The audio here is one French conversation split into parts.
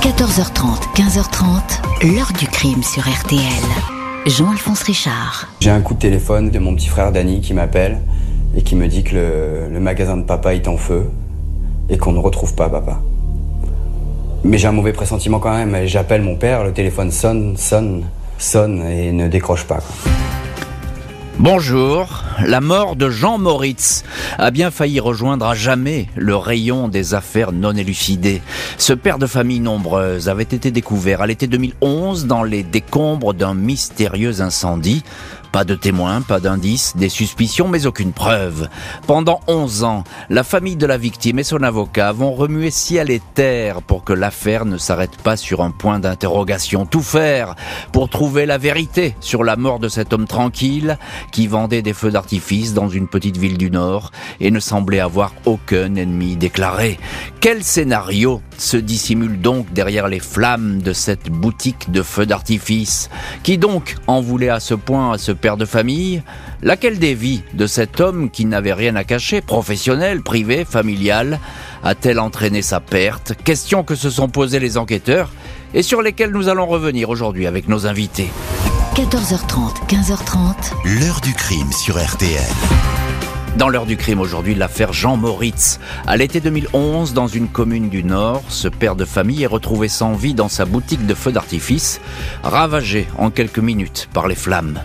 14h30, 15h30, l'heure du crime sur RTL. Jean-Alphonse Richard. J'ai un coup de téléphone de mon petit frère Danny qui m'appelle et qui me dit que le, magasin de papa est en feu et qu'on ne retrouve pas papa. Mais j'ai un mauvais pressentiment quand même. J'appelle mon père, le téléphone sonne, sonne, sonne et ne décroche pas. Bonjour. La mort de Jean Moritz a bien failli rejoindre à jamais le rayon des affaires non élucidées. Ce père de famille nombreuse avait été découvert à l'été 2011 dans les décombres d'un mystérieux incendie. Pas de témoins, pas d'indices, des suspicions, mais aucune preuve. Pendant 11 ans, la famille de la victime et son avocat vont remuer ciel et terre pour que l'affaire ne s'arrête pas sur un point d'interrogation. Tout faire pour trouver la vérité sur la mort de cet homme tranquille qui vendait des feux d'artifice dans une petite ville du Nord et ne semblait avoir aucun ennemi déclaré. Quel scénario se dissimule donc derrière les flammes de cette boutique de feux d'artifice? Qui donc en voulait à ce point à ce père de famille Laquelle des vies de cet homme qui n'avait rien à cacher, professionnel, privé, familial, a-t-elle entraîné sa perte? Question que se sont posées les enquêteurs et sur lesquelles nous allons revenir aujourd'hui avec nos invités. 14h30, 15h30, L'heure du crime sur RTL. Dans l'heure du crime aujourd'hui, l'affaire Jean Moritz. À l'été 2011, dans une commune du Nord, ce père de famille est retrouvé sans vie dans sa boutique de feux d'artifice, ravagé en quelques minutes par les flammes.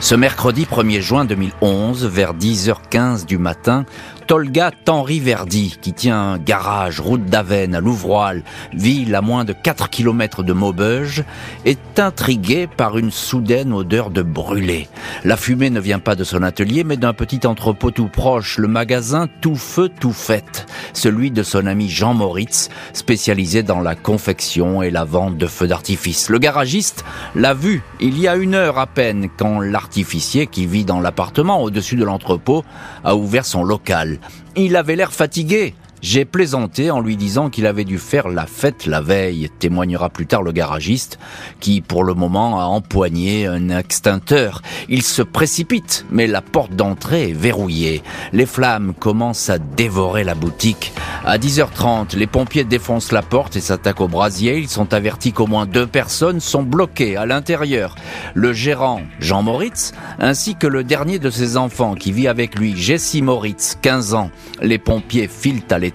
Ce mercredi 1er juin 2011, vers 10h15 du matin, Tolga Tanri Verdi, qui tient un garage route d'Avennes à Louvroil, ville à moins de 4 km de Maubeuge, est intrigué par une soudaine odeur de brûlé. La fumée ne vient pas de son atelier, mais d'un petit entrepôt tout proche, le magasin Tout Feu Tout Fait, celui de son ami Jean Moritz, spécialisé dans la confection et la vente de feux d'artifice. Le garagiste l'a vu il y a une heure à peine quand l'artificier qui vit dans l'appartement au-dessus de l'entrepôt a ouvert son local. Il avait l'air fatigué. J'ai plaisanté en lui disant qu'il avait dû faire la fête la veille, témoignera plus tard le garagiste, qui pour le moment a empoigné un extincteur. Il se précipite, mais la porte d'entrée est verrouillée. Les flammes commencent à dévorer la boutique. À 10h30, les pompiers défoncent la porte et s'attaquent au brasier. Ils sont avertis qu'au moins deux personnes sont bloquées à l'intérieur. Le gérant, Jean Moritz, ainsi que le dernier de ses enfants qui vit avec lui, Jessie Moritz, 15 ans. Les pompiers filent à l'étage.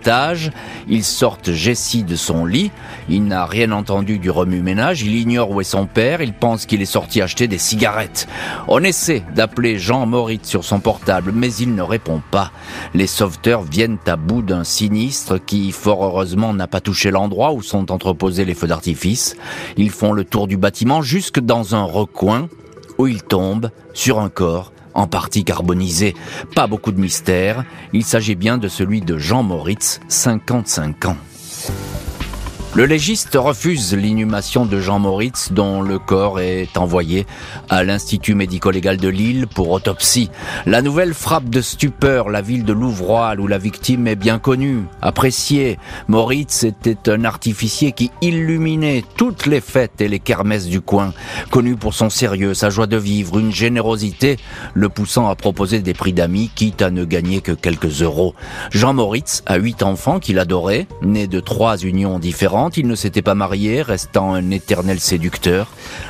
Ils sortent Jessie de son lit. Il n'a rien entendu du remue-ménage. Il ignore où est son père. Il pense qu'il est sorti acheter des cigarettes. On essaie d'appeler Jean Moritz sur son portable, mais il ne répond pas. Les sauveteurs viennent à bout d'un sinistre qui, fort heureusement, n'a pas touché l'endroit où sont entreposés les feux d'artifice. Ils font le tour du bâtiment jusque dans un recoin où ils tombent sur un corps en partie carbonisé. Pas beaucoup de mystère, il s'agit bien de celui de Jean Moritz, 55 ans. Le légiste refuse l'inhumation de Jean Moritz dont le corps est envoyé à l'Institut médico-légal de Lille pour autopsie. La nouvelle frappe de stupeur la ville de Louvroil où la victime est bien connue, appréciée. Moritz était un artificier qui illuminait toutes les fêtes et les kermesses du coin, connu pour son sérieux, sa joie de vivre, une générosité le poussant à proposer des prix d'amis quitte à ne gagner que quelques euros. Jean Moritz a huit enfants qu'il adorait, nés de trois unions différentes il ne s'était pas marié, restant un éternel séducteur.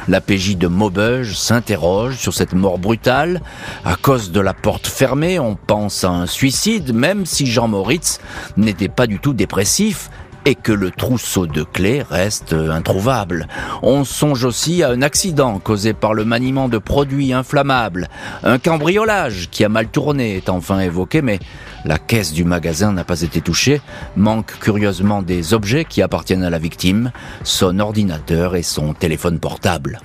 La PJ de Maubeuge s'interroge sur cette mort brutale. À cause de la porte fermée, on pense à un suicide, même si Jean Moritz n'était pas du tout dépressif et que le trousseau de clés reste introuvable. On songe aussi à un accident causé par le maniement de produits inflammables. Un cambriolage qui a mal tourné est enfin évoqué, mais la caisse du magasin n'a pas été touchée. Manque curieusement des objets qui appartiennent à la victime, son ordinateur et son téléphone portable.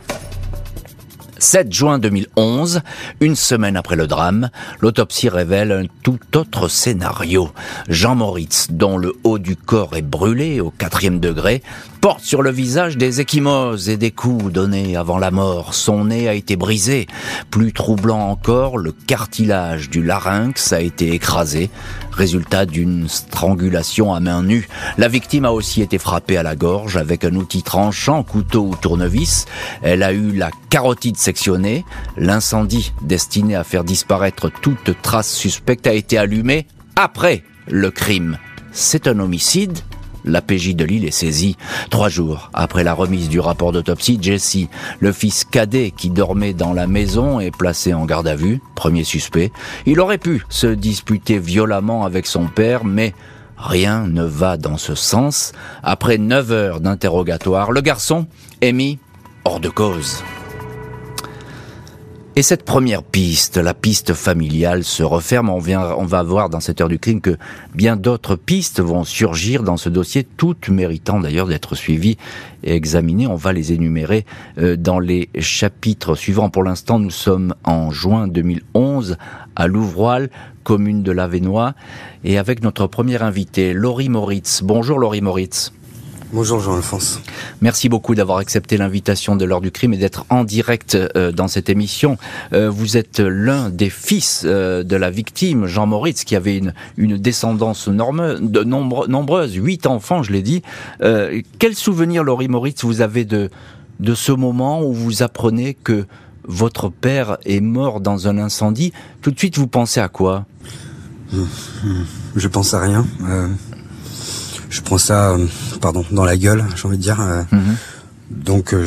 7 juin 2011, une semaine après le drame, l'autopsie révèle un tout autre scénario. Jean Moritz, dont le haut du corps est brûlé au quatrième degré, porte sur le visage des échymoses et des coups donnés avant la mort. Son nez a été brisé. Plus troublant encore, le cartilage du larynx a été écrasé, résultat d'une strangulation à main nue. La victime a aussi été frappée à la gorge avec un outil tranchant, couteau ou tournevis. Elle a eu la carotide sectionnée. L'incendie destiné à faire disparaître toute trace suspecte a été allumé après le crime. C'est un homicide La PJ de Lille est saisie. Trois jours après la remise du rapport d'autopsie, Jesse, le fils cadet qui dormait dans la maison, est placé en garde à vue, premier suspect. Il aurait pu se disputer violemment avec son père, mais rien ne va dans ce sens. Après neuf heures d'interrogatoire, le garçon est mis hors de cause. Et cette première piste, la piste familiale, se referme. On, vient, on va voir dans cette heure du crime que bien d'autres pistes vont surgir dans ce dossier, toutes méritant d'ailleurs d'être suivies et examinées. On va les énumérer euh, dans les chapitres suivants. Pour l'instant, nous sommes en juin 2011 à Louvroil, commune de l'Avenois, et avec notre premier invité, Laurie Moritz. Bonjour Laurie Moritz. Bonjour Jean-Alphonse. Merci beaucoup d'avoir accepté l'invitation de l'heure du crime et d'être en direct euh, dans cette émission. Euh, vous êtes l'un des fils euh, de la victime, Jean Moritz, qui avait une, une descendance norme, de nombre, nombreuse, huit enfants, je l'ai dit. quel souvenir, Laurie Moritz, vous avez de, de ce moment où vous apprenez que votre père est mort dans un incendie? Tout de suite, vous pensez à quoi? Je pense à rien je prends ça, euh, pardon, dans la gueule, j'ai envie de dire. Euh, mhm. Donc, euh,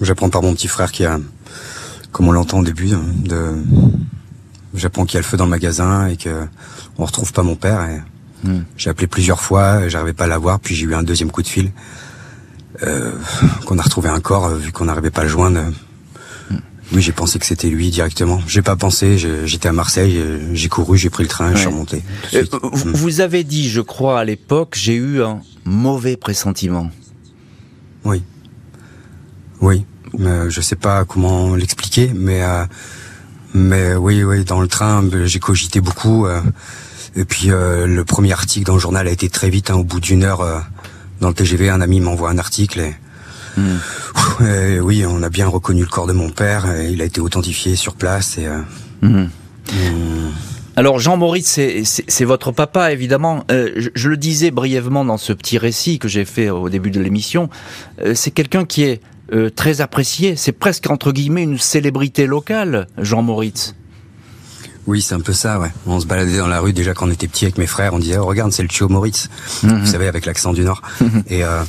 j'apprends par mon petit frère qui a, comme on l'entend au début, de, j'apprends qu'il y a le feu dans le magasin et que on retrouve pas mon père. Et mhm. J'ai appelé plusieurs fois, j'arrivais pas à l'avoir, puis j'ai eu un deuxième coup de fil. Euh, qu'on a retrouvé un corps vu qu'on n'arrivait pas à le joindre. Oui, j'ai pensé que c'était lui directement. J'ai pas pensé. J'étais à Marseille, j'ai couru, j'ai pris le train, je suis remonté. Euh, vous avez dit, je crois, à l'époque, j'ai eu un mauvais pressentiment. Oui. Oui. Mais je sais pas comment l'expliquer, mais euh, mais oui, oui, dans le train, j'ai cogité beaucoup. Euh, et puis le premier article dans le journal a été très vite. Hein, au bout d'une heure, dans le TGV, un ami m'envoie un article et Oui, on a bien reconnu le corps de mon père. il a été authentifié sur place. Et, euh. Hmm. Alors Jean Maurice, c'est votre papa évidemment. Euh, je, le disais brièvement dans ce petit récit que j'ai fait au début de l'émission. Euh, c'est quelqu'un qui est très apprécié. C'est presque entre guillemets une célébrité locale, Jean Maurice. Oui, c'est un peu ça, ouais. On se baladait dans la rue déjà quand on était petit avec mes frères, on disait oh, regarde, c'est le Chio Moritz. Mhm. Vous savez avec l'accent du nord. Mhm. et, euh,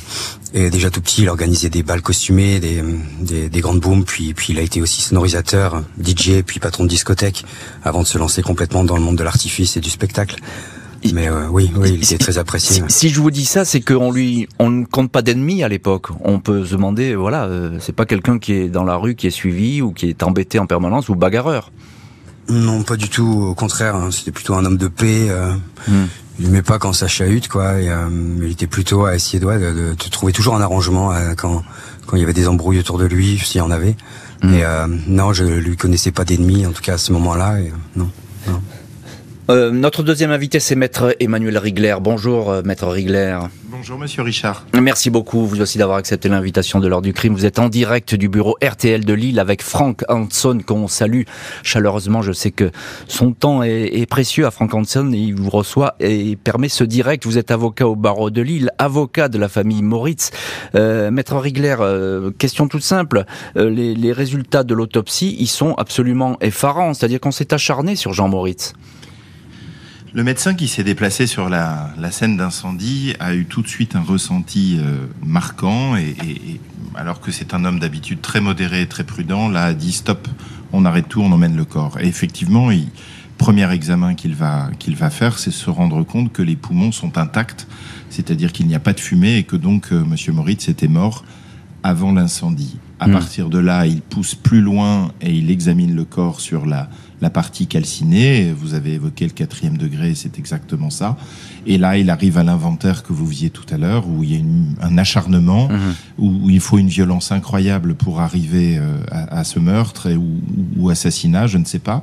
et déjà tout petit, il organisait des balles costumées, des, des, des grandes booms, puis puis il a été aussi sonorisateur, DJ, puis patron de discothèque avant de se lancer complètement dans le monde de l'artifice et du spectacle. Mais euh, oui, oui, il était très apprécié. Si, je vous dis ça, c'est qu'on lui, on ne compte pas d'ennemis à l'époque. On peut se demander, voilà, euh, c'est pas quelqu'un qui est dans la rue, qui est suivi ou qui est embêté en permanence ou bagarreur. Non, pas du tout. Au contraire, hein. c'était plutôt un homme de paix. Euh, hmm. Il n'aimait pas quand ça chahute, quoi. Et, euh, il était plutôt à essayer de, de, trouver toujours un arrangement euh, quand quand il y avait des embrouilles autour de lui, s'il y en avait. Hmm. Et non, je lui connaissais pas d'ennemis, en tout cas à ce moment-là. non. non. Euh, notre deuxième invité, c'est Maître Emmanuel Rigler. Bonjour, euh, Maître Rigler. Bonjour, Monsieur Richard. Merci beaucoup, vous aussi, d'avoir accepté l'invitation de l'heure du crime. Vous êtes en direct du bureau RTL de Lille avec Franck Hanson, qu'on salue chaleureusement. Je sais que son temps est, précieux à Franck Hanson et il vous reçoit et permet ce direct. Vous êtes avocat au barreau de Lille, avocat de la famille Moritz. Euh, Maître Rigler, question toute simple. les, les résultats de l'autopsie, ils sont absolument effarants. C'est-à-dire qu'on s'est acharné sur Jean Moritz. Le médecin qui s'est déplacé sur la, scène d'incendie a eu tout de suite un ressenti euh, marquant et, alors que c'est un homme d'habitude très modéré et très prudent, là a dit stop, on arrête tout, on emmène le corps. Et effectivement, il, premier examen qu'il va, qu'il va faire, c'est se rendre compte que les poumons sont intacts, c'est-à-dire qu'il n'y a pas de fumée et que donc euh, Monsieur Moritz était mort avant l'incendie. À hmm. partir de là, il pousse plus loin et il examine le corps sur la la partie calcinée. Vous avez évoqué le quatrième degré, c'est exactement ça. Et là, il arrive à l'inventaire que vous visiez tout à l'heure, où il y a un acharnement, mhm. où, il faut une violence incroyable pour arriver euh, à, ce meurtre ou, ou, assassinat, je ne sais pas.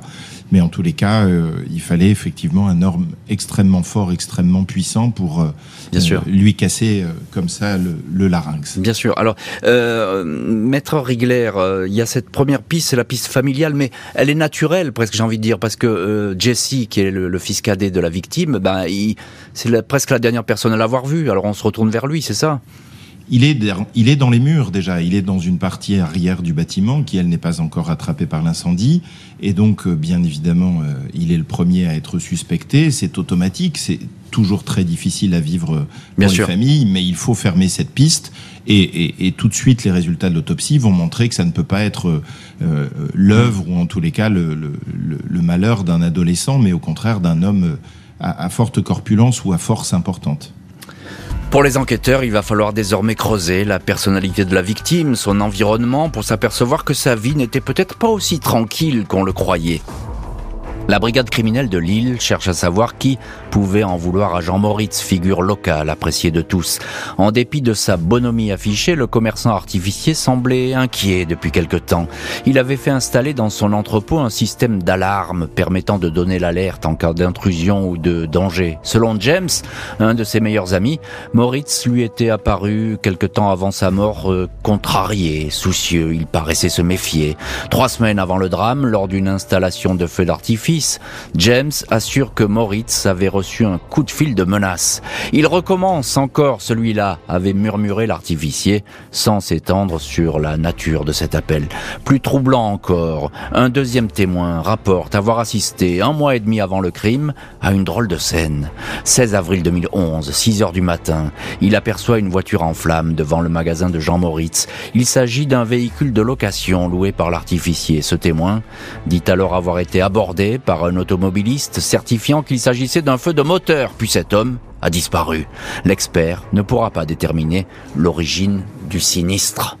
Mais en tous les cas, euh, il fallait effectivement un homme extrêmement fort, extrêmement puissant pour euh, Bien sûr. lui casser comme ça le, larynx. Bien sûr. Alors, Maître Rigler, il y a cette première piste, c'est la piste familiale, mais elle est naturelle, presque j'ai envie de dire, parce que Jesse, qui est le, fils cadet de la victime, ben, c'est presque la dernière personne à l'avoir vu. Alors on se retourne vers lui, c'est ça il est, il est dans les murs déjà. Il est dans une partie arrière du bâtiment qui, elle, n'est pas encore rattrapée par l'incendie. Et donc, euh, bien évidemment, euh, il est le premier à être suspecté. C'est automatique. C'est toujours très difficile à vivre pour bien les sûr. familles, mais il faut fermer cette piste. Et, et, et, tout de suite, les résultats de l'autopsie vont montrer que ça ne peut pas être euh, l'œuvre ou en tous les cas le, le, le, le malheur d'un adolescent, mais au contraire d'un homme à, forte corpulence ou à force importante. Pour les enquêteurs, il va falloir désormais creuser la personnalité de la victime, son environnement, pour s'apercevoir que sa vie n'était peut-être pas aussi tranquille qu'on le croyait. La brigade criminelle de Lille cherche à savoir qui pouvait en vouloir à Jean Moritz, figure locale appréciée de tous. En dépit de sa bonhomie affichée, le commerçant artificier semblait inquiet depuis quelque temps. Il avait fait installer dans son entrepôt un système d'alarme permettant de donner l'alerte en cas d'intrusion ou de danger. Selon James, un de ses meilleurs amis, Moritz lui était apparu quelque temps avant sa mort euh, contrarié, soucieux. Il paraissait se méfier. Trois semaines avant le drame, lors d'une installation de feu d'artifice, James assure que Moritz avait reçu un coup de fil de menace. Il recommence encore celui-là, avait murmuré l'artificier, sans s'étendre sur la nature de cet appel. Plus troublant encore, un deuxième témoin rapporte avoir assisté un mois et demi avant le crime à une drôle de scène. 16 avril 2011, 6 heures du matin, il aperçoit une voiture en flammes devant le magasin de Jean Moritz. Il s'agit d'un véhicule de location loué par l'artificier. Ce témoin dit alors avoir été abordé par un automobiliste certifiant qu'il s'agissait d'un feu de moteur, puis cet homme a disparu. L'expert ne pourra pas déterminer l'origine du sinistre.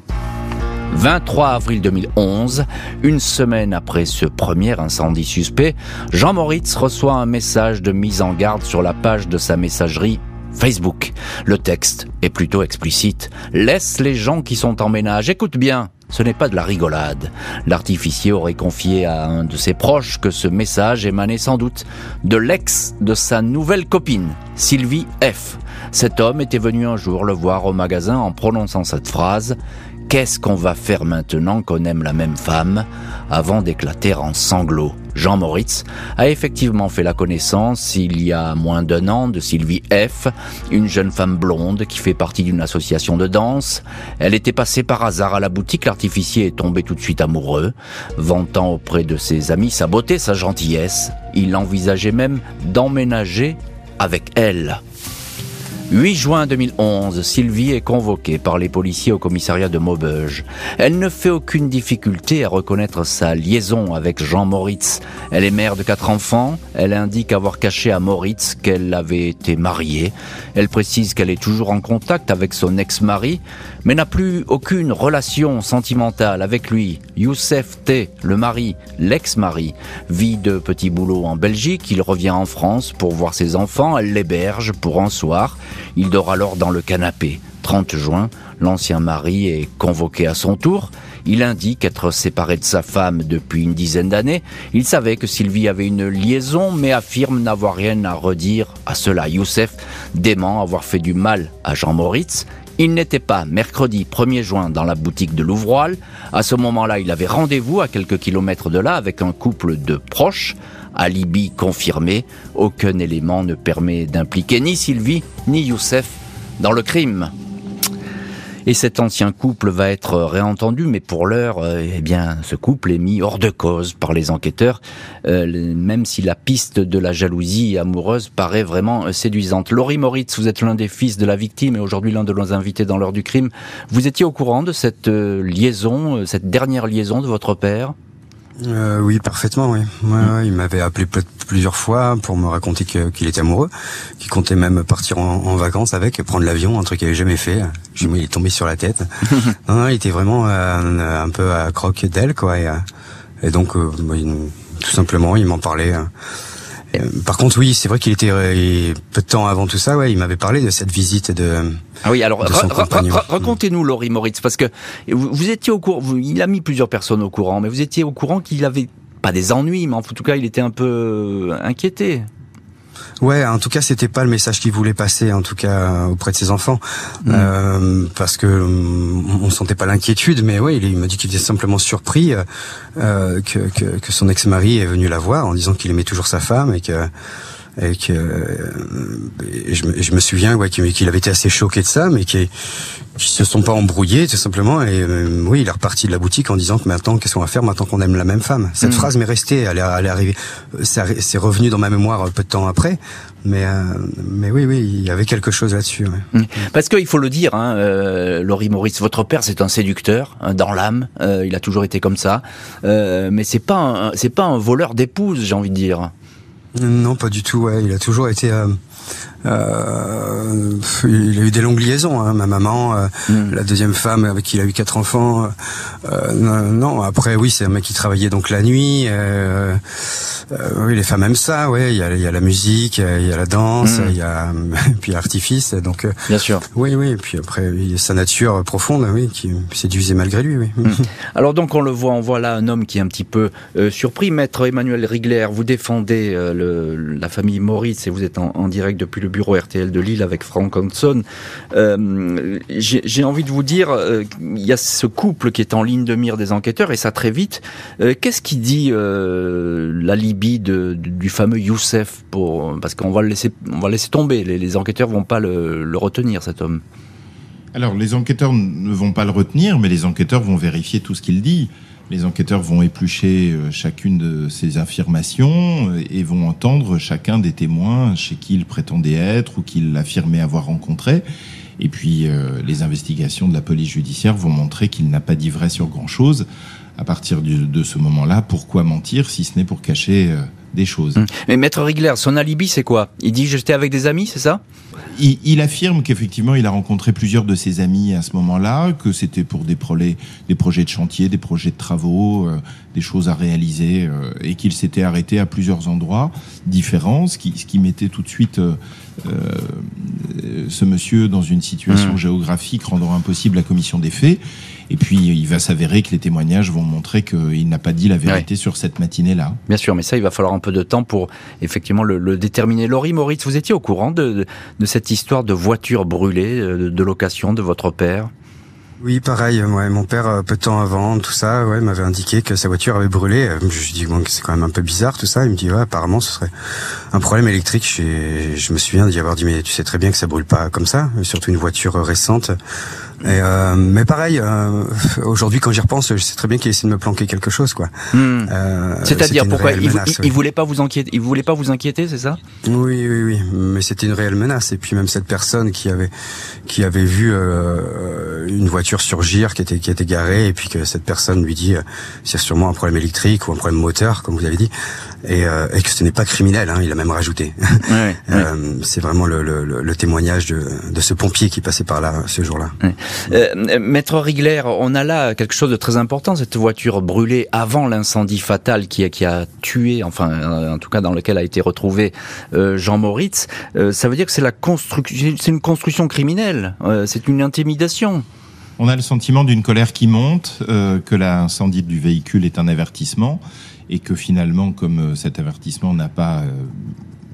23 avril 2011, une semaine après ce premier incendie suspect, Jean Moritz reçoit un message de mise en garde sur la page de sa messagerie Facebook. Le texte est plutôt explicite. Laisse les gens qui sont en ménage. Écoute bien. Ce n'est pas de la rigolade. L'artificier aurait confié à un de ses proches que ce message émanait sans doute de l'ex de sa nouvelle copine, Sylvie F. Cet homme était venu un jour le voir au magasin en prononçant cette phrase Qu'est-ce qu'on va faire maintenant qu'on aime la même femme avant d'éclater en sanglots Jean Moritz a effectivement fait la connaissance il y a moins d'un an de Sylvie F, une jeune femme blonde qui fait partie d'une association de danse. Elle était passée par hasard à la boutique, l'artificier est tombé tout de suite amoureux, vantant auprès de ses amis sa beauté, sa gentillesse. Il envisageait même d'emménager avec elle. 8 juin 2011, Sylvie est convoquée par les policiers au commissariat de Maubeuge. Elle ne fait aucune difficulté à reconnaître sa liaison avec Jean Moritz. Elle est mère de quatre enfants. Elle indique avoir caché à Moritz qu'elle avait été mariée. Elle précise qu'elle est toujours en contact avec son ex-mari, mais n'a plus aucune relation sentimentale avec lui. Youssef T, le mari, l'ex-mari, vit de petits boulots en Belgique. Il revient en France pour voir ses enfants. Elle l'héberge pour un soir. Il dort alors dans le canapé. 30 juin, l'ancien mari est convoqué à son tour. Il indique être séparé de sa femme depuis une dizaine d'années. Il savait que Sylvie avait une liaison, mais affirme n'avoir rien à redire à cela. Youssef dément avoir fait du mal à Jean Moritz. Il n'était pas mercredi 1er juin dans la boutique de Louvroil. À ce moment-là, il avait rendez-vous à quelques kilomètres de là avec un couple de proches. Alibi confirmé, aucun élément ne permet d'impliquer ni Sylvie ni Youssef dans le crime. Et cet ancien couple va être réentendu, mais pour l'heure, euh, eh bien, ce couple est mis hors de cause par les enquêteurs, euh, même si la piste de la jalousie amoureuse paraît vraiment séduisante. Laurie Moritz, vous êtes l'un des fils de la victime et aujourd'hui l'un de nos invités dans l'heure du crime. Vous étiez au courant de cette euh, liaison, cette dernière liaison de votre père? Euh, oui, parfaitement, oui. Ouais, ouais, il m'avait appelé plusieurs fois pour me raconter qu'il était amoureux, qu'il comptait même partir en, en, vacances avec, prendre l'avion, un truc qu'il avait jamais fait. Je il est tombé sur la tête. non, non, il était vraiment euh, un peu à croque d'elle, quoi. Et, et donc, euh, il, tout simplement, il m'en parlait. Et, par contre, oui, c'est vrai qu'il était euh, peu de temps avant tout ça, ouais, il m'avait parlé de cette visite de. Ah oui, alors racontez-nous Laurie Moritz, parce que vous, vous étiez au courant, il a mis plusieurs personnes au courant, mais vous étiez au courant qu'il avait pas des ennuis, mais en tout cas, il était un peu inquiété. Ouais, en tout cas, c'était pas le message qu'il voulait passer, en tout cas auprès de ses enfants, mmh. euh, parce que on sentait pas l'inquiétude, mais ouais, il, m'a dit qu'il était simplement surpris euh, que, que, que, son ex-mari est venu la voir en disant qu'il aimait toujours sa femme et que et que je, me, je, me, souviens ouais, qu'il avait été assez choqué de ça, mais qui qui se sont pas embrouillés tout simplement. Et oui, il est reparti de la boutique en disant que maintenant, qu'est-ce qu'on va faire maintenant qu'on aime la même femme? Cette hmm. phrase m'est restée, elle est, elle est arrivée, c'est revenu dans ma mémoire peu de temps après. Mais, euh, mais oui, oui, il y avait quelque chose là-dessus. Mm. Parce qu'il faut le dire, hein, euh, Laurie Maurice, votre père c'est un séducteur hein, dans l'âme. Euh, il a toujours été comme ça. Euh, mais c'est pas c'est pas un voleur d'épouse, j'ai envie de dire. Non, pas du tout. Ouais, il a toujours été. Euh, il a eu des longues liaisons. Hein. Ma maman, euh, hmm. la deuxième femme avec qui il a eu quatre enfants. Euh, non, après oui, c'est un mec qui travaillait donc la nuit. Oui, les femmes aiment ça. Ouais, il y a, il y a la musique, il y a la danse, hmm. il y a puis l'artifice. Donc bien sûr. Oui, oui. Et puis après, sa nature profonde, oui, qui séduisait malgré lui. Oui. Hmm. Alors donc on le voit, on voit là un homme qui est un petit peu surpris. Maître Emmanuel Rigler, vous défendez le, la famille Maurice et vous êtes en, en direct depuis le bureau RTL de Lille avec Frank Hanson. Euh, J'ai envie de vous dire, euh, il y a ce couple qui est en ligne de mire des enquêteurs et ça très vite. Euh, qu'est-ce qui dit la Libye de, du fameux Youssef pour parce qu'on va le laisser, tomber. Les, les enquêteurs vont pas le, le retenir cet homme. Alors les enquêteurs ne vont pas le retenir, mais les enquêteurs vont vérifier tout ce qu'il dit. Les enquêteurs vont éplucher euh, chacune de ces affirmations euh, et vont entendre chacun des témoins chez qui il prétendait être ou qu'il affirmait avoir rencontré. Et puis euh, les investigations de la police judiciaire vont montrer qu'il n'a pas dit vrai sur grand-chose. À partir de ce moment-là, pourquoi mentir si ce n'est pour cacher des choses. Hum. Mais Maître Rigler, son alibi, c'est quoi? Il dit j'étais avec des amis, c'est ça? Il, affirme qu'effectivement, il a rencontré plusieurs de ses amis à ce moment-là, que c'était pour des, projets, des projets de chantier, des projets de travaux, euh, des choses à réaliser, euh, et qu'il s'était arrêté à plusieurs endroits différents, ce qui, ce qui mettait tout de suite euh, ce monsieur dans une situation hum. géographique rendant impossible la commission des faits. Et puis, il va s'avérer que les témoignages vont montrer qu'il n'a pas dit la vérité sur cette matinée-là. Bien sûr, mais ça, il va falloir un peu de temps pour effectivement le, déterminer. Laurie Moritz, vous étiez au courant de, de, cette histoire de voiture brûlée, euh, de, location de votre père? Oui, pareil. Ouais, mon père, euh, peu de temps avant, tout ça, ouais, m'avait indiqué que sa voiture avait brûlé. Euh, je lui dis bon, c'est quand même un peu bizarre tout ça. Il me dit ouais, apparemment ce serait un problème électrique. Je, je me souviens d'y avoir dit mais tu sais très bien que ça brûle pas comme ça, surtout une voiture récente. Et euh, mais pareil, euh, aujourd'hui quand j'y repense, je sais très bien qu'il essaie de me planquer quelque chose, quoi. Hmm. Euh, C'est-à-dire pourquoi il, il, voulait pas vous inquiéter, il voulait pas vous inquiéter, c'est ça? Oui, oui, oui. Mais c'était une réelle menace. Et puis même cette personne qui avait qui avait vu euh, une voiture surgir, qui était qui était garée, et puis que cette personne lui dit, c'est sûrement un problème électrique ou un problème moteur, comme vous avez dit et, euh, et que ce n'est pas criminel, hein, il a même rajouté. Ouais, euh, c'est vraiment le, le, le, témoignage de, de, ce pompier qui passait par là ce jour-là. Euh, Maître Rigler, on a là quelque chose de très important, cette voiture brûlée avant l'incendie fatal qui a, qui a tué, enfin euh, en tout cas dans lequel a été retrouvé euh, Jean Moritz. ça veut dire que c'est la construction, c'est une construction criminelle, c'est une intimidation. On a le sentiment d'une colère qui monte, que l'incendie du véhicule est un avertissement et que finalement, comme euh, cet avertissement n'a pas euh,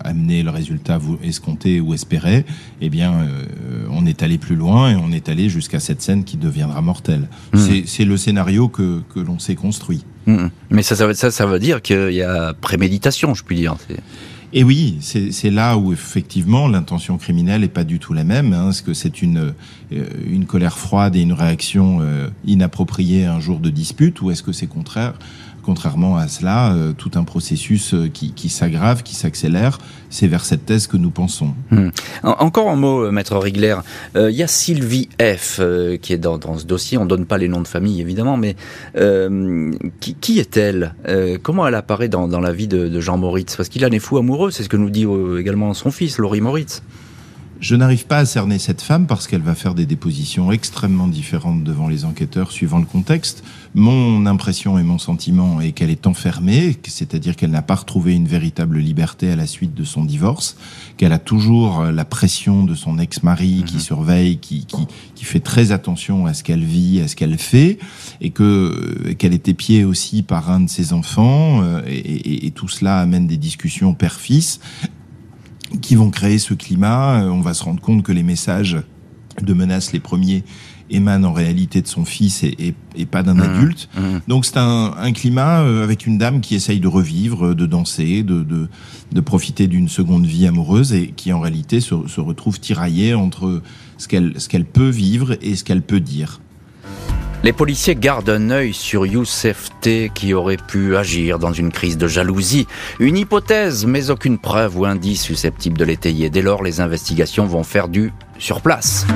amené le résultat escompté ou espéré, eh bien, euh, on est allé plus loin et on est allé jusqu'à cette scène qui deviendra mortelle. Mmh. C'est le scénario que, que l'on s'est construit. Mmh. Mais ça, ça, ça, ça veut dire qu'il y a préméditation, je puis dire. Et oui, c'est là où effectivement l'intention criminelle n'est pas du tout la même. Hein, parce que c'est une, une colère froide et une réaction inappropriée un jour de dispute, ou est-ce que c'est contraire? Contrairement à cela, euh, tout un processus euh, qui, s'aggrave, qui s'accélère, c'est vers cette thèse que nous pensons. Hmm. Encore un mot, euh, Maître Rigler. Il y a Sylvie F. qui est dans, ce dossier. On donne pas les noms de famille, évidemment, mais qui, est-elle Comment elle apparaît dans, dans la vie de, de Jean Moritz? Parce qu'il en est fou amoureux, c'est ce que nous dit également son fils, Laurie Moritz. Je n'arrive pas à cerner cette femme parce qu'elle va faire des dépositions extrêmement différentes devant les enquêteurs suivant le contexte. Mon impression et mon sentiment est qu'elle est enfermée, c'est-à-dire qu'elle n'a pas retrouvé une véritable liberté à la suite de son divorce, qu'elle a toujours la pression de son ex-mari qui mhm. surveille, qui, qui, qui, fait très attention à ce qu'elle vit, à ce qu'elle fait, et que qu'elle est épiée aussi par un de ses enfants, euh, et, et, et tout cela amène des discussions père-fils qui vont créer ce climat. Euh, on va se rendre compte que les messages de menaces, les premiers émanent en réalité de son fils et, pas d'un mmh. adulte. Mmh. Donc c'est un, climat euh, avec une dame qui essaye de revivre, de danser, de, de, profiter d'une seconde vie amoureuse et qui en réalité se, retrouve tiraillée entre ce qu'elle ce qu'elle peut vivre et ce qu'elle peut dire. Les policiers gardent un œil sur Youssef T qui aurait pu agir dans une crise de jalousie. Une hypothèse, mais aucune preuve ou indice susceptible de l'étayer. Dès lors, les investigations vont faire du sur place.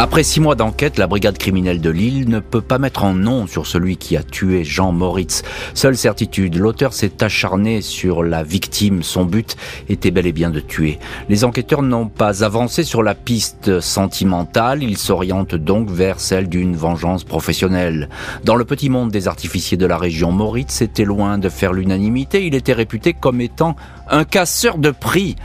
Après six mois d'enquête, la brigade criminelle de Lille ne peut pas mettre en nom sur celui qui a tué Jean Moritz. Seule certitude, l'auteur s'est acharné sur la victime. Son but était bel et bien de tuer. Les enquêteurs n'ont pas avancé sur la piste sentimentale, ils s'orientent donc vers celle d'une vengeance professionnelle. Dans le petit monde des artificiers de la région, Moritz était loin de faire l'unanimité, il était réputé comme étant un casseur de prix,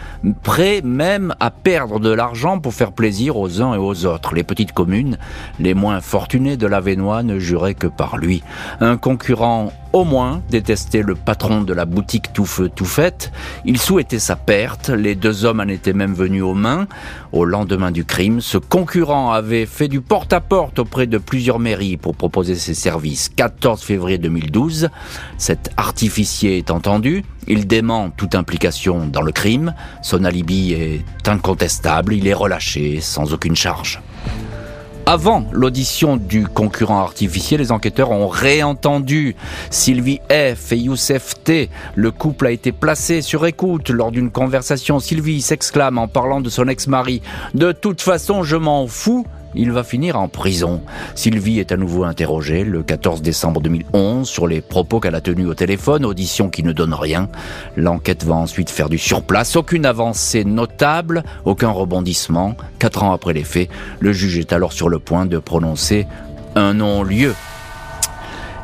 prêt même à perdre de l'argent pour faire plaisir aux uns et aux autres. Les petites communes, les moins fortunées de l'Avenois ne juraient que par lui. Un concurrent au moins détestait le patron de la boutique tout feu tout fait. Il souhaitait sa perte. Les deux hommes en étaient même venus aux mains. Au lendemain du crime, ce concurrent avait fait du porte-à-porte auprès de plusieurs mairies pour proposer ses services. 14 février 2012, cet artificier est entendu. Il dément toute implication dans le crime. Son alibi est incontestable. Il est relâché sans aucune charge. Avant l'audition du concurrent artificiel, les enquêteurs ont réentendu Sylvie F et Youssef T. Le couple a été placé sur écoute lors d'une conversation. Sylvie s'exclame en parlant de son ex-mari. De toute façon, je m'en fous il va finir en prison. Sylvie est à nouveau interrogée le 14 décembre 2011 sur les propos qu'elle a tenus au téléphone, audition qui ne donne rien. L'enquête va ensuite faire du surplace, aucune avancée notable, aucun rebondissement. Quatre ans après les faits, le juge est alors sur le point de prononcer un non-lieu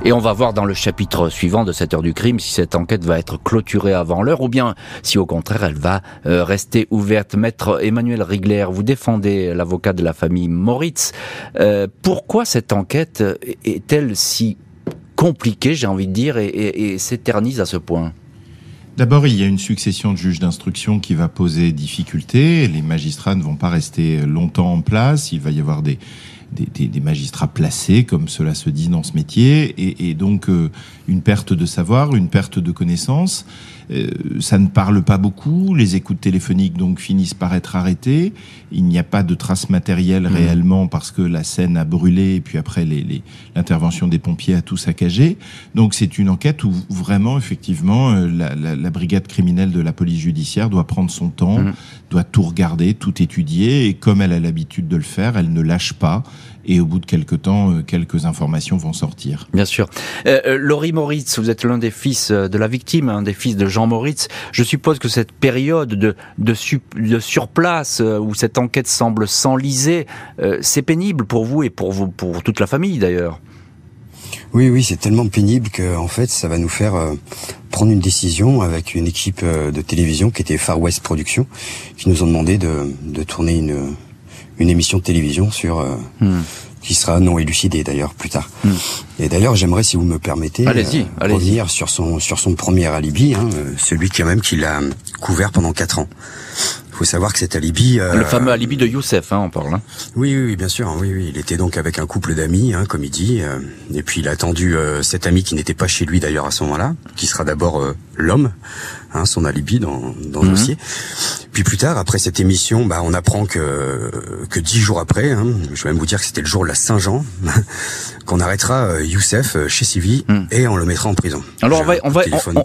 et on va voir dans le chapitre suivant de cette heure du crime si cette enquête va être clôturée avant l'heure ou bien si au contraire elle va euh, rester ouverte. Maître Emmanuel Rigler, vous défendez l'avocat de la famille Moritz. Euh, pourquoi cette enquête est-elle si compliquée, j'ai envie de dire, et, et s'éternise à ce point? D'abord, il y a une succession de juges d'instruction qui va poser difficulté. Les magistrats ne vont pas rester longtemps en place. Il va y avoir des, des, magistrats placés, comme cela se dit dans ce métier, et, donc euh, une perte de savoir, une perte de connaissances. Euh, ça ne parle pas beaucoup. Les écoutes téléphoniques donc finissent par être arrêtées. Il n'y a pas de traces matérielles mmh. réellement parce que la scène a brûlé et puis après l'intervention les, des pompiers a tout saccagé. Donc c'est une enquête où vraiment effectivement euh, la, la, brigade criminelle de la police judiciaire doit prendre son temps, mmh. doit tout regarder, tout étudier et comme elle a l'habitude de le faire, elle ne lâche pas et au bout de quelques temps, euh, quelques informations vont sortir. Bien sûr. Euh, euh, Laurie Moritz, vous êtes l'un des fils de la victime, un des fils de Jean Moritz. Je suppose que cette période de, de, de surplace où cette enquête semble s'enliser, c'est pénible pour vous et pour, vous, pour toute la famille d'ailleurs. Oui, oui, c'est tellement pénible que en fait, ça va nous faire prendre une décision avec une équipe de télévision qui était Far West Productions, qui nous ont demandé de, de tourner une une émission de télévision sur euh, hmm. qui sera non élucidée d'ailleurs plus tard. Hmm. Et d'ailleurs, j'aimerais, si vous me permettez, euh, revenir sur son sur son premier alibi, hein, euh, celui qui même qui l'a couvert pendant quatre ans. Il faut savoir que cet alibi, le fameux alibi de Youssef, hein, on parle. Hein. Oui, oui, bien sûr. Oui, oui, il était donc avec un couple d'amis, hein, comme il dit, et puis il a attendu cet ami qui n'était pas chez lui d'ailleurs à ce moment-là, qui sera d'abord l'homme, hein, son alibi dans, dans le mhm. dossier. Puis plus tard, après cette émission, bah, on apprend que que dix jours après, hein, je vais même vous dire que c'était le jour de la Saint-Jean, qu'on arrêtera euh, Youssef euh, chez Sivi hmm. et on le mettra en prison. Alors on va, on va,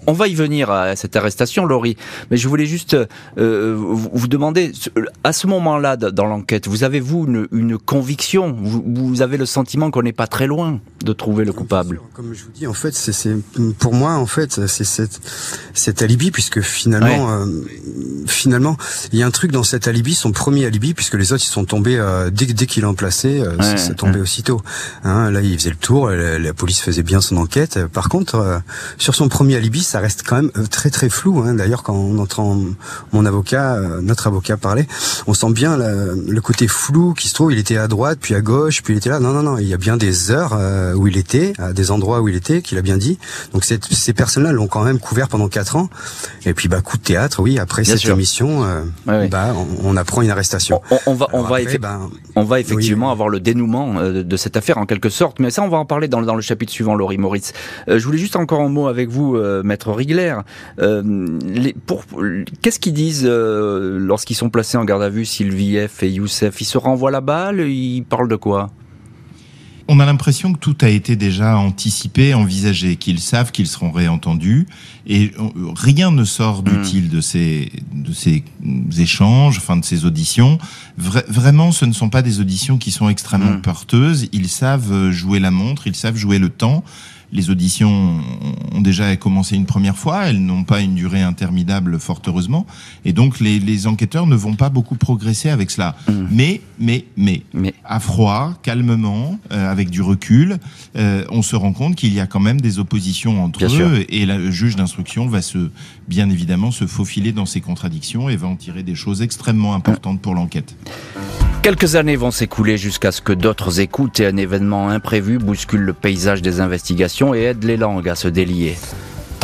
on, va y venir à cette arrestation, Laurie. Mais je voulais juste euh, vous, demander, à ce moment-là dans l'enquête, vous avez vous une, une conviction? Vous, vous, avez le sentiment qu'on n'est pas très loin de trouver le coupable? Comme je vous dis, en fait, c'est pour moi, en fait, c'est cet alibi puisque finalement, euh, finalement, il y a un truc dans cet alibi, son premier alibi, puisque les autres ils sont tombés euh, dès, dès qu'il en placé, euh, ça, tombait aussitôt. Hein, là, il faisait le tour, la, police faisait bien son enquête. Par contre, sur son premier alibi, ça reste quand même très très flou. Hein. D'ailleurs, quand on entend mon avocat, notre avocat parler, on sent bien le côté flou qui se trouve. Il était à droite, puis à gauche, puis il était là. Non, non, non. Il y a bien des heures où il était, à des endroits où il était, qu'il a bien dit. Donc ces personnes-là l'ont quand même couvert pendant quatre ans. Et puis bah coup de théâtre, oui. Après cette émission, euh, bah on, apprend une arrestation. On, va, on va, bah, on va effectivement avoir le dénouement euh, de cette affaire en quelque sorte. Mais ça, on va en parler dans, dans le chapitre suivant, Laurie Moritz. Euh, je voulais juste encore un mot avec vous, maître Rigler. Qu'est-ce qu'ils disent lorsqu'ils sont placés en garde à vue, Sylvie F et Youssef? Ils se renvoient la balle Ils parlent de quoi? On a l'impression que tout a été déjà anticipé, envisagé, qu'ils savent qu'ils seront réentendus, et rien ne sort hmm. d'utile de ces de ces échanges, enfin de ces auditions. vraiment, ce ne sont pas des auditions qui sont extrêmement hmm. porteuses. Ils savent jouer la montre, ils savent jouer le temps les auditions ont déjà commencé une première fois, elles n'ont pas une durée interminable, fort heureusement, et donc les, enquêteurs ne vont pas beaucoup progresser avec cela. Mmh. Mais, mais, mais, mais, à froid, calmement, euh, avec du recul, euh, on se rend compte qu'il y a quand même des oppositions entre eux, et le juge d'instruction va se, bien évidemment, se faufiler dans ces contradictions et va en tirer des choses extrêmement importantes pour l'enquête. Quelques années vont s'écouler jusqu'à ce que d'autres écoutes et un événement imprévu bousculent le paysage des investigations et aident les langues à se délier.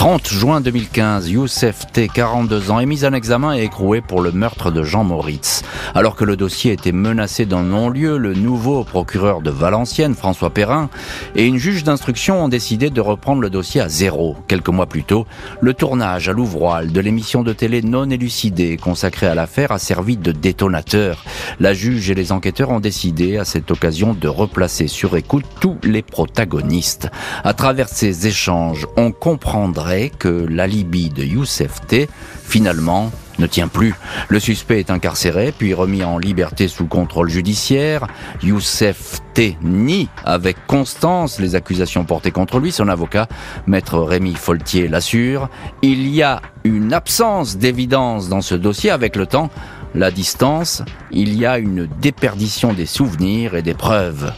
30 juin 2015, Youssef T, 42 ans, est mis en examen et écroué pour le meurtre de Jean Moritz. Alors que le dossier était menacé d'un non-lieu, le nouveau procureur de Valenciennes, François Perrin, et une juge d'instruction ont décidé de reprendre le dossier à zéro. Quelques mois plus tôt, le tournage à l'ouvroil de l'émission de télé non élucidée consacrée à l'affaire a servi de détonateur. La juge et les enquêteurs ont décidé à cette occasion de replacer sur écoute tous les protagonistes. À travers ces échanges, on comprendrait que l'alibi de Youssef T, finalement, ne tient plus. Le suspect est incarcéré, puis remis en liberté sous contrôle judiciaire. Youssef T nie avec constance les accusations portées contre lui. Son avocat, maître Rémi Foltier, l'assure. Il y a une absence d'évidence dans ce dossier avec le temps. La distance, il y a une déperdition des souvenirs et des preuves.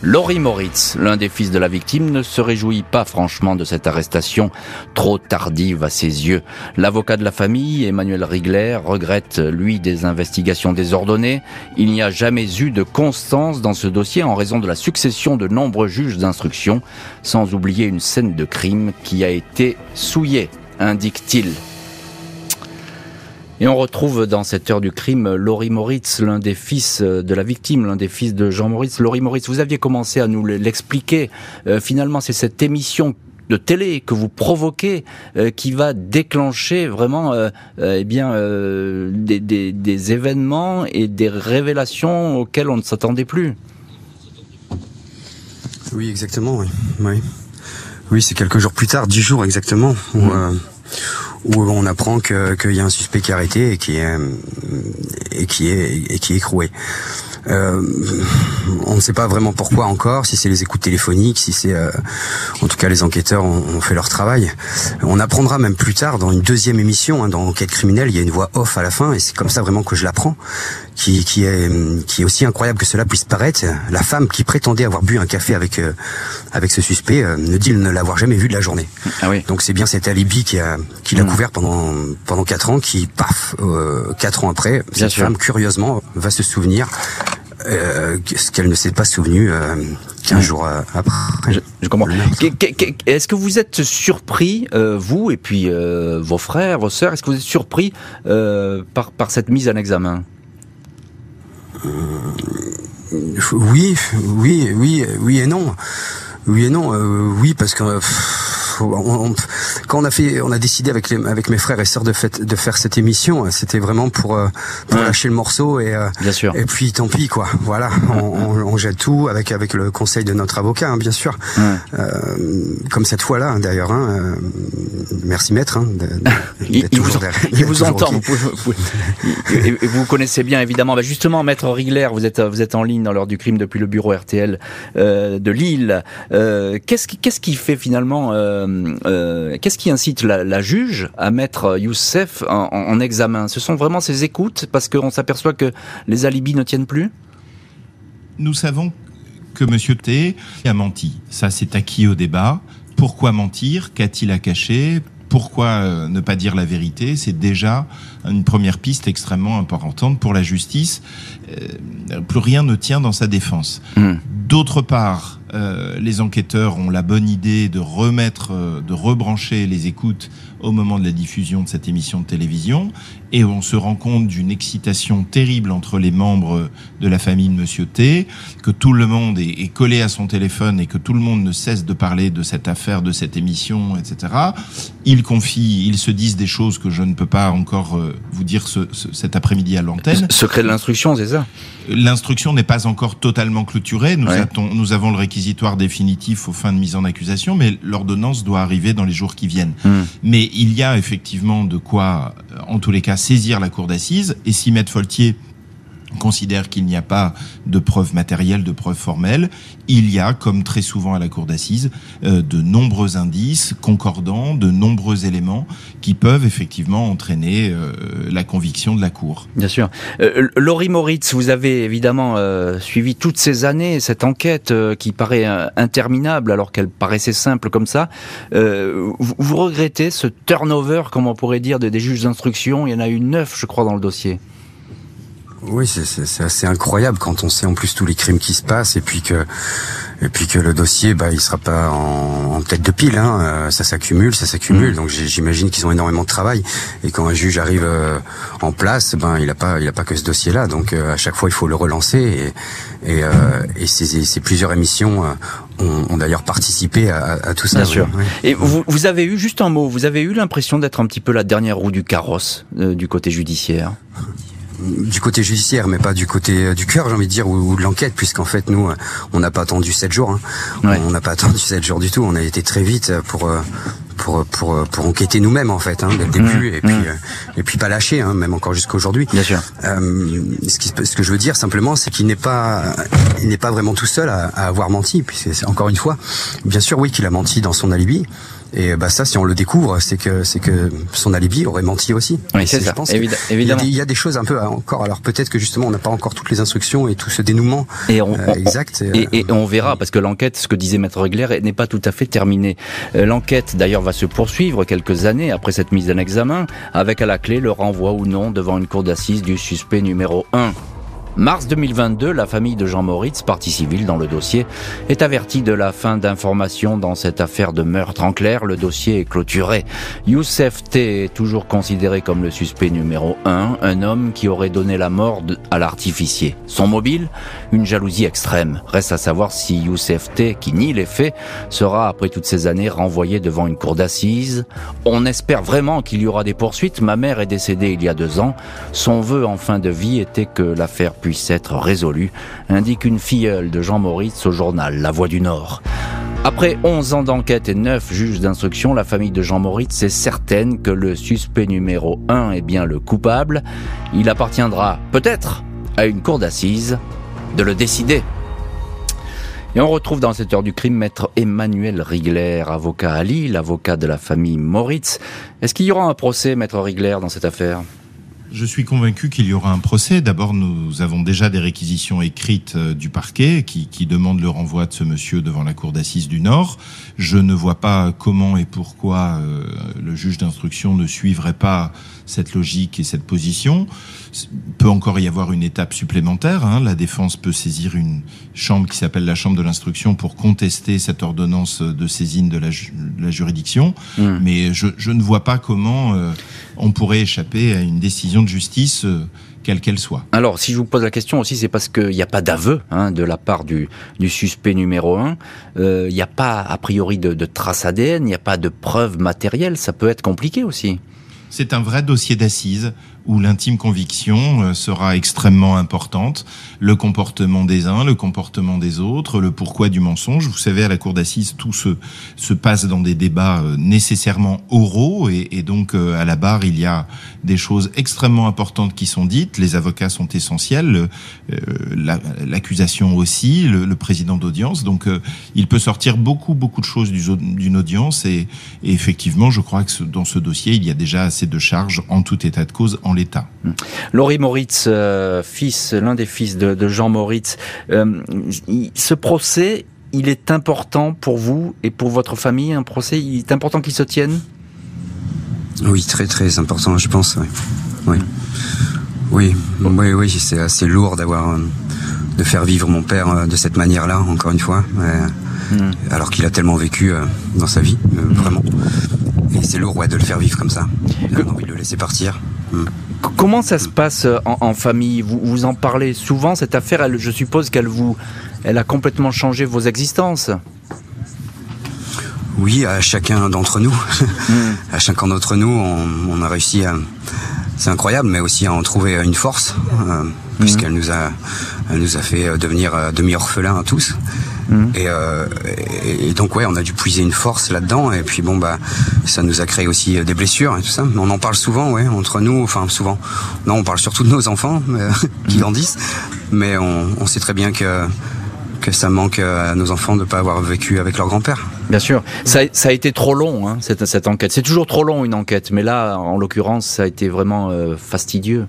Laurie Moritz, l'un des fils de la victime, ne se réjouit pas franchement de cette arrestation trop tardive à ses yeux. L'avocat de la famille, Emmanuel Rigler, regrette, lui, des investigations désordonnées. Il n'y a jamais eu de constance dans ce dossier en raison de la succession de nombreux juges d'instruction, sans oublier une scène de crime qui a été souillée, indique-t-il. Et on retrouve dans cette heure du crime Laurie Moritz, l'un des fils euh, de la victime, l'un des fils de Jean Moritz. Laurie Moritz, vous aviez commencé à nous l'expliquer. Euh, finalement, c'est cette émission de télé que vous provoquez euh, qui va déclencher vraiment eh bien des, des, événements et des révélations auxquelles on ne s'attendait plus. Oui, exactement. Oui, oui. oui c'est quelques jours plus tard, dix jours exactement, où, mmh où on apprend qu'il y a un suspect qui est arrêté et qui est et qui est et qui est écroué. Euh, on ne sait pas vraiment pourquoi encore, si c'est les écoutes téléphoniques, si c'est, euh, en tout cas, les enquêteurs ont, fait leur travail. On apprendra même plus tard dans une deuxième émission, hein, dans Enquête criminelle, il y a une voix off à la fin, et c'est comme ça vraiment que je l'apprends, qui, qui est qui est aussi incroyable que cela puisse paraître. La femme qui prétendait avoir bu un café avec euh, avec ce suspect ne dit ne l'avoir jamais vu de la journée. Ah oui. Donc c'est bien cet alibi qui a qui l'a hmm. couvert pendant pendant quatre ans, qui paf quatre ans après, cette femme curieusement va se souvenir euh, ce qu'elle ne s'est pas souvenue euh, qu'un jour euh, après. Je, comprends. Est-ce que vous êtes surpris, vous et puis vos frères, vos sœurs, est-ce que vous êtes surpris par, par cette mise en examen? Oui, oui, oui, oui et non. Oui et non. oui, parce que quand on a fait, on a décidé avec les, avec mes frères et sœurs de, fait, de faire cette émission, c'était vraiment pour, euh, lâcher le morceau et euh, bien sûr. Et puis tant pis quoi. Voilà, on, on, jette tout avec avec le conseil de notre avocat, hein, bien sûr. Euh, comme cette fois-là hein, d'ailleurs. Hein, merci maître. Hein, il, vous, il vous entend. Vous, vous, connaissez bien évidemment. Bah justement, maître Rigler, vous êtes vous êtes en ligne dans l'heure du crime depuis le bureau RTL de Lille. qu'est-ce qui qu'est-ce qui fait finalement euh, qu'est-ce qui incite la, juge à mettre Youssef en, examen? Ce sont vraiment ses écoutes parce qu'on s'aperçoit que les alibis ne tiennent plus? Nous savons que M. T a menti. Ça, c'est acquis au débat. Pourquoi mentir? Qu'a-t-il à cacher? Pourquoi euh, ne pas dire la vérité? C'est déjà une première piste extrêmement importante pour la justice. plus rien ne tient dans sa défense. Hmm. D'autre part, euh, les enquêteurs ont la bonne idée de remettre, euh, de rebrancher les écoutes au moment de la diffusion de cette émission de télévision, et on se rend compte d'une excitation terrible entre les membres de la famille de Monsieur T, que tout le monde est, est, collé à son téléphone et que tout le monde ne cesse de parler de cette affaire, de cette émission, etc. Ils confient, ils se disent des choses que je ne peux pas encore euh, vous dire ce, ce, cet après-midi à l'antenne. Secret de l'instruction, c'est ça? L'instruction n'est pas encore totalement clôturée. Nous, ouais. attend, nous avons le réquisitoire définitif aux fins de mise en accusation, mais l'ordonnance doit arriver dans les jours qui viennent. Mmh. Mais il y a effectivement de quoi, en tous les cas, saisir la cour d'assises. Et si Maître Foltier considère qu'il n'y a pas de preuves matérielles, de preuves formelles, il y a, comme très souvent à la cour d'assises, euh, de nombreux indices concordants, de nombreux éléments qui peuvent effectivement entraîner euh, la conviction de la cour. Bien sûr. Euh, Laurie Moritz, vous avez évidemment euh, suivi toutes ces années cette enquête qui paraît interminable alors qu'elle paraissait simple comme ça. Vous, regrettez ce turnover, comme on pourrait dire, des juges d'instruction? Il y en a eu neuf, je crois, dans le dossier. Oui, c'est assez incroyable quand on sait en plus tous les crimes qui se passent et puis que et puis que le dossier, bah, il sera pas en, en tête de pile. Hein. Euh, ça s'accumule, ça s'accumule. Mmh. Donc j'imagine qu'ils ont énormément de travail. Et quand un juge arrive euh, en place, ben il a pas, il a pas que ce dossier-là. Donc euh, à chaque fois, il faut le relancer. Et, et, euh, et ces, ces, plusieurs émissions ont, ont d'ailleurs participé à, à, tout ça. Bien sûr. Oui. Et vous, vous avez eu juste un mot. Vous avez eu l'impression d'être un petit peu la dernière roue du carrosse du côté judiciaire? Du côté judiciaire, mais pas du côté du cœur, j'ai envie de dire, ou, ou de l'enquête, puisqu'en fait, nous, on n'a pas attendu sept jours. Hein. Ouais. On n'a pas attendu sept jours du tout. On a été très vite pour pour pour pour enquêter nous-mêmes en fait, hein, dès le début, mmh, et puis mmh. et puis pas lâcher, hein, même encore jusqu'à aujourd'hui. Bien sûr. Euh, ce, qui, ce que je veux dire simplement, c'est qu'il n'est pas il n'est pas vraiment tout seul à, à avoir menti. Puis c'est encore une fois, bien sûr, oui, qu'il a menti dans son alibi. Et bah ça, si on le découvre, c'est que c'est que son alibi aurait menti aussi. Oui, c'est ça. Je pense Évid évidemment. Il y, a des, il y, a des, choses un peu encore. Alors peut-être que justement, on n'a pas encore toutes les instructions et tout ce dénouement et on, euh, exact. Et, et, on verra parce que l'enquête, ce que disait Maître Regler, n'est pas tout à fait terminée. Euh, l'enquête, d'ailleurs, va se poursuivre quelques années après cette mise en examen, avec à la clé le renvoi ou non devant une cour d'assises du suspect numéro 1. Mars 2022, la famille de Jean Moritz, partie civile dans le dossier, est avertie de la fin d'informations dans cette affaire de meurtre. En clair, le dossier est clôturé. Youssef T est toujours considéré comme le suspect numéro 1, un homme qui aurait donné la mort à l'artificier. Son mobile Une jalousie extrême. Reste à savoir si Youssef T, qui nie les faits, sera, après toutes ces années, renvoyé devant une cour d'assises. On espère vraiment qu'il y aura des poursuites. Ma mère est décédée il y a deux ans. Son vœu en fin de vie était que l'affaire puisse être résolu, indique une filleule de Jean Moritz au journal La Voix du Nord. Après 11 ans d'enquête et 9 juges d'instruction, la famille de Jean Moritz est certaine que le suspect numéro 1 est bien le coupable. Il appartiendra peut-être à une cour d'assises de le décider. Et on retrouve dans cette heure du crime maître Emmanuel Rigler, avocat à Lille, avocat de la famille Moritz. Est-ce qu'il y aura un procès, maître Rigler, dans cette affaire? Je suis convaincu qu'il y aura un procès. D'abord, nous avons déjà des réquisitions écrites euh, du parquet qui, qui demandent le renvoi de ce monsieur devant la cour d'assises du Nord. Je ne vois pas comment et pourquoi euh, le juge d'instruction ne suivrait pas cette logique et cette position. Il peut encore y avoir une étape supplémentaire. Hein. La défense peut saisir une chambre qui s'appelle la chambre de l'instruction pour contester cette ordonnance de saisine de la, ju de la juridiction. Mmh. Mais je, je, ne vois pas comment euh, on pourrait échapper à une décision de justice. Euh, quelle qu'elle soit. Alors, si je vous pose la question aussi, c'est parce qu'il n'y a pas d'aveu hein, de la part du, du suspect numéro un. Euh, il n'y a pas, a priori, de, de traces ADN, il n'y a pas de preuves matérielles. Ça peut être compliqué aussi. C'est un vrai dossier d'assises où l'intime conviction euh, sera extrêmement importante, le comportement des uns, le comportement des autres, le pourquoi du mensonge. Vous savez, à la cour d'assises, tout se, se passe dans des débats euh, nécessairement oraux, et, et donc euh, à la barre, il y a des choses extrêmement importantes qui sont dites, les avocats sont essentiels, l'accusation aussi, le, le président d'audience, donc il peut sortir beaucoup, beaucoup de choses d'une audience, et, et, effectivement, je crois que dans ce dossier, il y a déjà assez de charges en tout état de cause l'État. Laurie Moritz, euh, fils, l'un des fils de, de Jean Moritz, euh, ce procès, il est important pour vous et pour votre famille, un procès, il est important qu'il se tienne? Oui, très très important, je pense. Oui, oui, oui, oui, oui c'est assez lourd d'avoir de faire vivre mon père de cette manière-là, encore une fois. Mais Hmm. Alors qu'il a tellement vécu dans sa vie, vraiment. Et c'est lourd ouais, de le faire vivre comme ça. On a envie de le laisser partir. Hmm. Comment ça se passe en, famille? Vous, vous en parlez souvent cette affaire elle, Je suppose qu'elle vous, elle a complètement changé vos existences. Oui, à chacun d'entre nous, hmm. à chacun d'entre nous, on, a réussi à, c'est incroyable, mais aussi à en trouver une force, euh, puisqu'elle nous a, elle nous a fait devenir euh, demi-orphelins à tous. Euh, et, donc ouais, on a dû puiser une force là-dedans, et puis bon bah, ça nous a créé aussi des blessures et tout ça. On en parle souvent, ouais, entre nous, enfin souvent. Non, on parle surtout de nos enfants qui grandissent, mais on, on sait très bien que que ça manque à nos enfants de ne pas avoir vécu avec leur grand-père. Bien sûr. Ça, a été trop long, hein, cette, cette, enquête. C'est toujours trop long, une enquête. Mais là, en l'occurrence, ça a été vraiment euh, fastidieux.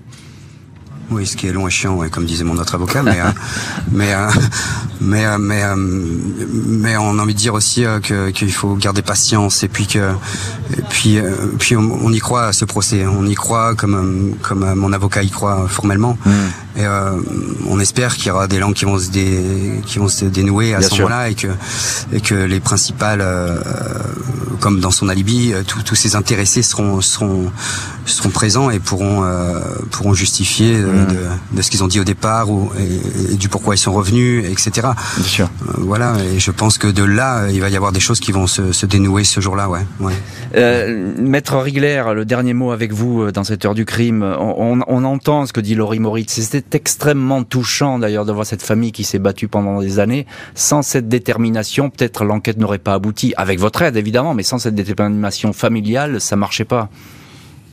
Oui, ce qui est long et chiant, comme disait mon autre avocat, mais euh, mais, euh, mais euh, mais mais on a envie de dire aussi qu'il faut garder patience et puis que et puis puis on, y croit à ce procès, on y croit comme comme mon avocat y croit formellement. Mm. Et on espère qu'il y aura des langues qui vont se qui vont se dénouer à ce moment-là et que et que les principales comme dans son alibi, tous ces intéressés seront seront seront présents et pourront pourront justifier de, ce qu'ils ont dit au départ ou, et, du pourquoi ils sont revenus, etc. Bien sûr. Euh, voilà, et je pense que de là, il va y avoir des choses qui vont se, dénouer ce jour-là, ouais. Euh, Maître Rigler, le dernier mot avec vous euh, dans cette heure du crime. On, entend ce que dit Laurie Moritz. C'était extrêmement touchant d'ailleurs de voir cette famille qui s'est battue pendant des années. Sans cette détermination, peut-être l'enquête n'aurait pas abouti, avec votre aide évidemment, mais sans cette détermination familiale, ça marchait pas.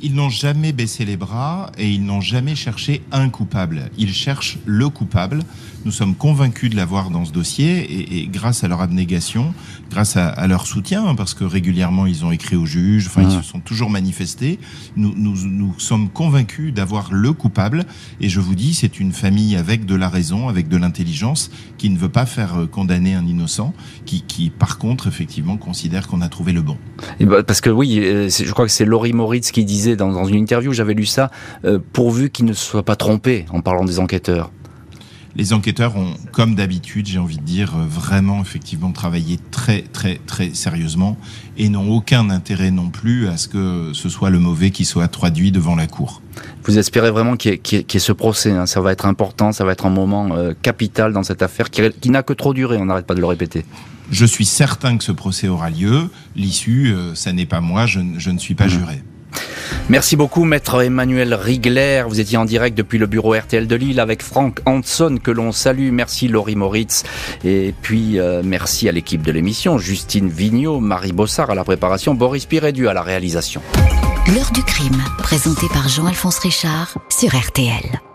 Ils n'ont jamais baissé les bras et ils n'ont jamais cherché un coupable. Ils cherchent le coupable. Nous sommes convaincus de l'avoir dans ce dossier et, grâce à leur abnégation, grâce à, leur soutien, hein, parce que régulièrement ils ont écrit au juge, enfin ils se sont toujours manifestés, nous, nous, nous sommes convaincus d'avoir le coupable. Et je vous dis, c'est une famille avec de la raison, avec de l'intelligence, qui ne veut pas faire euh, condamner un innocent, qui, qui par contre effectivement considère qu'on a trouvé le bon. Et bah, parce que oui, euh, je crois que c'est Laurie Moritz qui disait dans, dans une interview, j'avais lu ça, euh, pourvu qu'il ne se soit pas trompé en parlant des enquêteurs les enquêteurs ont, comme d'habitude, j'ai envie de dire, euh, vraiment effectivement travaillé très très très sérieusement et n'ont aucun intérêt non plus à ce que ce soit le mauvais qui soit traduit devant la cour. Vous espérez vraiment qu'il y, ait ce procès, hein. ça va être important, ça va être un moment euh, capital dans cette affaire qui, n'a que trop duré, on n'arrête pas de le répéter. Je suis certain que ce procès aura lieu. L'issue, euh, ça n'est pas moi, je, ne suis pas mmh. juré. Merci beaucoup, maître Emmanuel Rigler. Vous étiez en direct depuis le bureau RTL de Lille avec Franck Hanson, que l'on salue. Merci, Laurie Moritz. Et puis, euh, merci à l'équipe de l'émission, Justine Vignot, Marie Bossard à la préparation, Boris Pirédu à la réalisation. L'heure du crime, présenté par Jean-Alphonse Richard sur RTL.